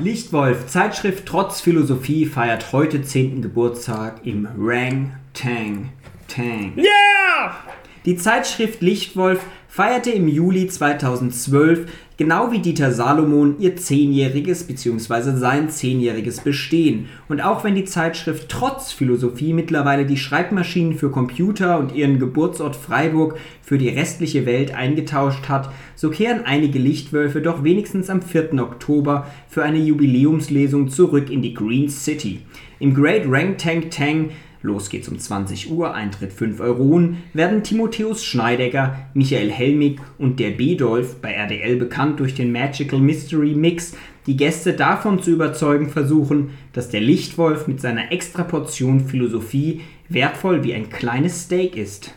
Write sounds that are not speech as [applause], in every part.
Lichtwolf, Zeitschrift Trotz Philosophie feiert heute 10. Geburtstag im Rang Tang Tang. Yeah! Die Zeitschrift Lichtwolf feierte im Juli 2012 genau wie Dieter Salomon ihr zehnjähriges bzw. sein zehnjähriges Bestehen. Und auch wenn die Zeitschrift trotz Philosophie mittlerweile die Schreibmaschinen für Computer und ihren Geburtsort Freiburg für die restliche Welt eingetauscht hat, so kehren einige Lichtwölfe doch wenigstens am 4. Oktober für eine Jubiläumslesung zurück in die Green City. Im Great Rank Tank Tang Los geht's um 20 Uhr, Eintritt 5 Euronen, werden Timotheus Schneidecker, Michael Helmig und der B-Dolph, bei RDL bekannt durch den Magical Mystery Mix, die Gäste davon zu überzeugen versuchen, dass der Lichtwolf mit seiner Extraportion Philosophie wertvoll wie ein kleines Steak ist.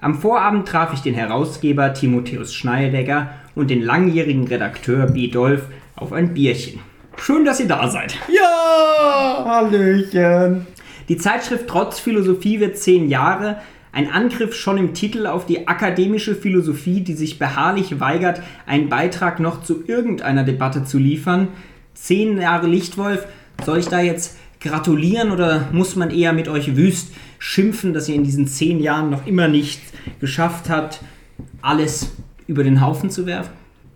Am Vorabend traf ich den Herausgeber Timotheus Schneidecker und den langjährigen Redakteur B. Dolph auf ein Bierchen. Schön, dass ihr da seid. Ja! Hallöchen! Die Zeitschrift Trotz Philosophie wird zehn Jahre. Ein Angriff schon im Titel auf die akademische Philosophie, die sich beharrlich weigert, einen Beitrag noch zu irgendeiner Debatte zu liefern. Zehn Jahre Lichtwolf. Soll ich da jetzt gratulieren oder muss man eher mit euch wüst schimpfen, dass ihr in diesen zehn Jahren noch immer nicht geschafft habt, alles über den Haufen zu werfen?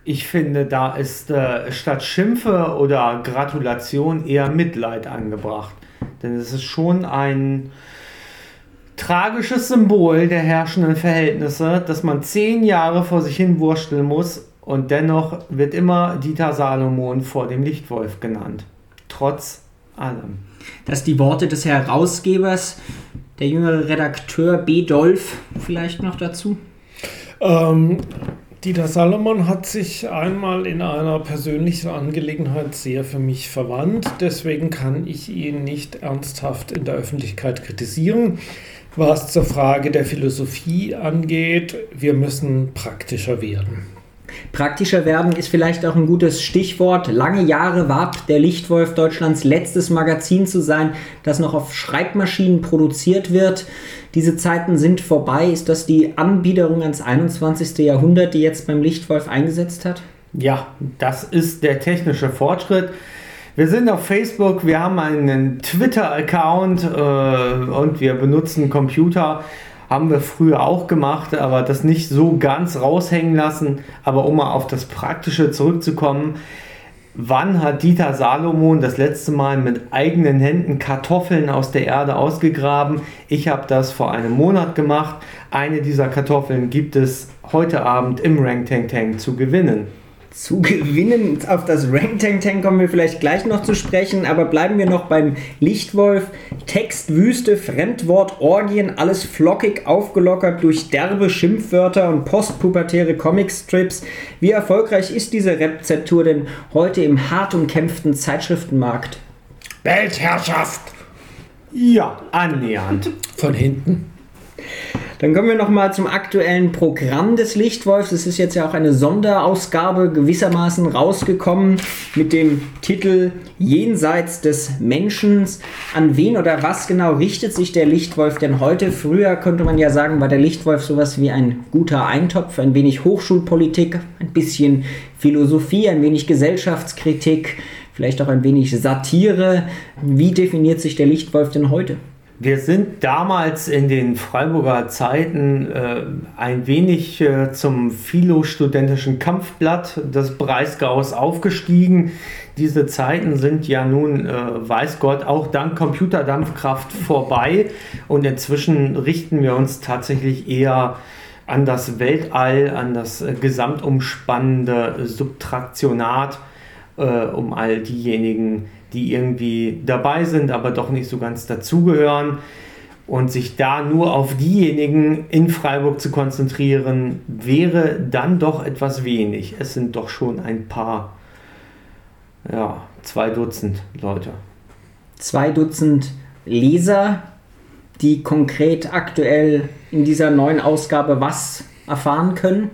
Ich finde, da ist äh, statt Schimpfe oder Gratulation eher Mitleid angebracht. Denn es ist schon ein tragisches Symbol der herrschenden Verhältnisse, dass man zehn Jahre vor sich hin wursteln muss und dennoch wird immer Dieter Salomon vor dem Lichtwolf genannt. Trotz allem. Dass die Worte des Herausgebers, der jüngere Redakteur B. Dolph, vielleicht noch dazu? Ähm, Dieter Salomon hat sich einmal in einer persönlichen Angelegenheit sehr für mich verwandt. Deswegen kann ich ihn nicht ernsthaft in der Öffentlichkeit kritisieren. Was zur Frage der Philosophie angeht, wir müssen praktischer werden. Praktischer werden ist vielleicht auch ein gutes Stichwort. Lange Jahre warb der Lichtwolf Deutschlands letztes Magazin zu sein, das noch auf Schreibmaschinen produziert wird. Diese Zeiten sind vorbei. Ist das die Anbiederung ans 21. Jahrhundert, die jetzt beim Lichtwolf eingesetzt hat? Ja, das ist der technische Fortschritt. Wir sind auf Facebook, wir haben einen Twitter-Account äh, und wir benutzen Computer. Haben wir früher auch gemacht, aber das nicht so ganz raushängen lassen. Aber um mal auf das Praktische zurückzukommen, wann hat Dieter Salomon das letzte Mal mit eigenen Händen Kartoffeln aus der Erde ausgegraben? Ich habe das vor einem Monat gemacht. Eine dieser Kartoffeln gibt es heute Abend im Rank Tank Tank zu gewinnen zu [laughs] gewinnen. Auf das Rank Tank Tank kommen wir vielleicht gleich noch zu sprechen, aber bleiben wir noch beim Lichtwolf. Textwüste, Fremdwort, Orgien, alles flockig aufgelockert durch derbe Schimpfwörter und postpubertäre Comicstrips. Wie erfolgreich ist diese Rezeptur denn heute im hart umkämpften Zeitschriftenmarkt? Weltherrschaft! Ja, annähernd. Von hinten. Dann kommen wir nochmal zum aktuellen Programm des Lichtwolfs. Es ist jetzt ja auch eine Sonderausgabe gewissermaßen rausgekommen mit dem Titel Jenseits des Menschen. An wen oder was genau richtet sich der Lichtwolf denn heute? Früher könnte man ja sagen, war der Lichtwolf sowas wie ein guter Eintopf, ein wenig Hochschulpolitik, ein bisschen Philosophie, ein wenig Gesellschaftskritik, vielleicht auch ein wenig Satire. Wie definiert sich der Lichtwolf denn heute? Wir sind damals in den Freiburger Zeiten äh, ein wenig äh, zum Philo-studentischen Kampfblatt des Breisgaus aufgestiegen. Diese Zeiten sind ja nun, äh, weiß Gott, auch dank Computerdampfkraft vorbei und inzwischen richten wir uns tatsächlich eher an das Weltall, an das äh, gesamtumspannende Subtraktionat, äh, um all diejenigen, die irgendwie dabei sind, aber doch nicht so ganz dazugehören. Und sich da nur auf diejenigen in Freiburg zu konzentrieren, wäre dann doch etwas wenig. Es sind doch schon ein paar, ja, zwei Dutzend Leute. Zwei Dutzend Leser, die konkret aktuell in dieser neuen Ausgabe was erfahren können?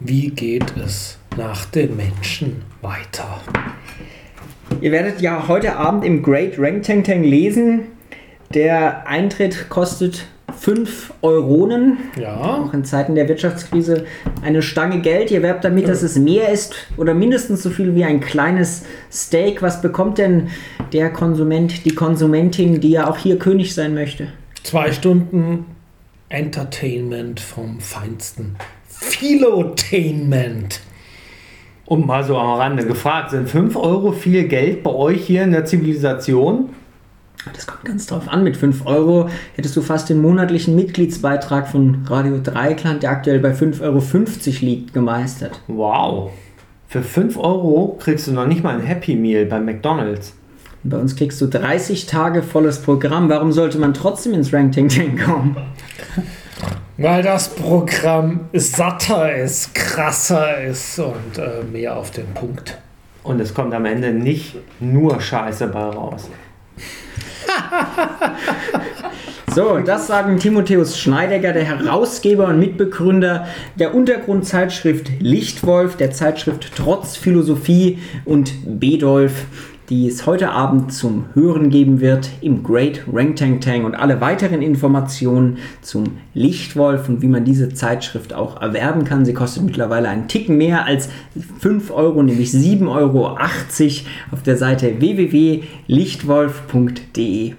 Wie geht es nach den Menschen weiter? Ihr werdet ja heute Abend im Great Rank Tank Tank lesen. Der Eintritt kostet 5 Euronen. Ja. Auch in Zeiten der Wirtschaftskrise eine Stange Geld. Ihr werbt damit, dass es mehr ist oder mindestens so viel wie ein kleines Steak. Was bekommt denn der Konsument, die Konsumentin, die ja auch hier König sein möchte? Zwei Stunden Entertainment vom Feinsten. Philotainment. Und mal so am Rande gefragt, sind 5 Euro viel Geld bei euch hier in der Zivilisation? Das kommt ganz drauf an. Mit 5 Euro hättest du fast den monatlichen Mitgliedsbeitrag von Radio Dreikland, der aktuell bei 5,50 Euro liegt, gemeistert. Wow. Für 5 Euro kriegst du noch nicht mal ein Happy Meal bei McDonalds. Bei uns kriegst du 30 Tage volles Programm. Warum sollte man trotzdem ins Ranking Tank kommen? [laughs] Weil das Programm satter ist, krasser ist und äh, mehr auf den Punkt. Und es kommt am Ende nicht nur Scheiße bei raus. [laughs] So, das sagen Timotheus Schneidegger, der Herausgeber und Mitbegründer der Untergrundzeitschrift Lichtwolf, der Zeitschrift Trotz Philosophie und Bedolf, die es heute Abend zum Hören geben wird im Great Rank Tank Tank und alle weiteren Informationen zum Lichtwolf und wie man diese Zeitschrift auch erwerben kann. Sie kostet mittlerweile einen Ticken mehr als 5 Euro, nämlich 7,80 Euro auf der Seite www.lichtwolf.de.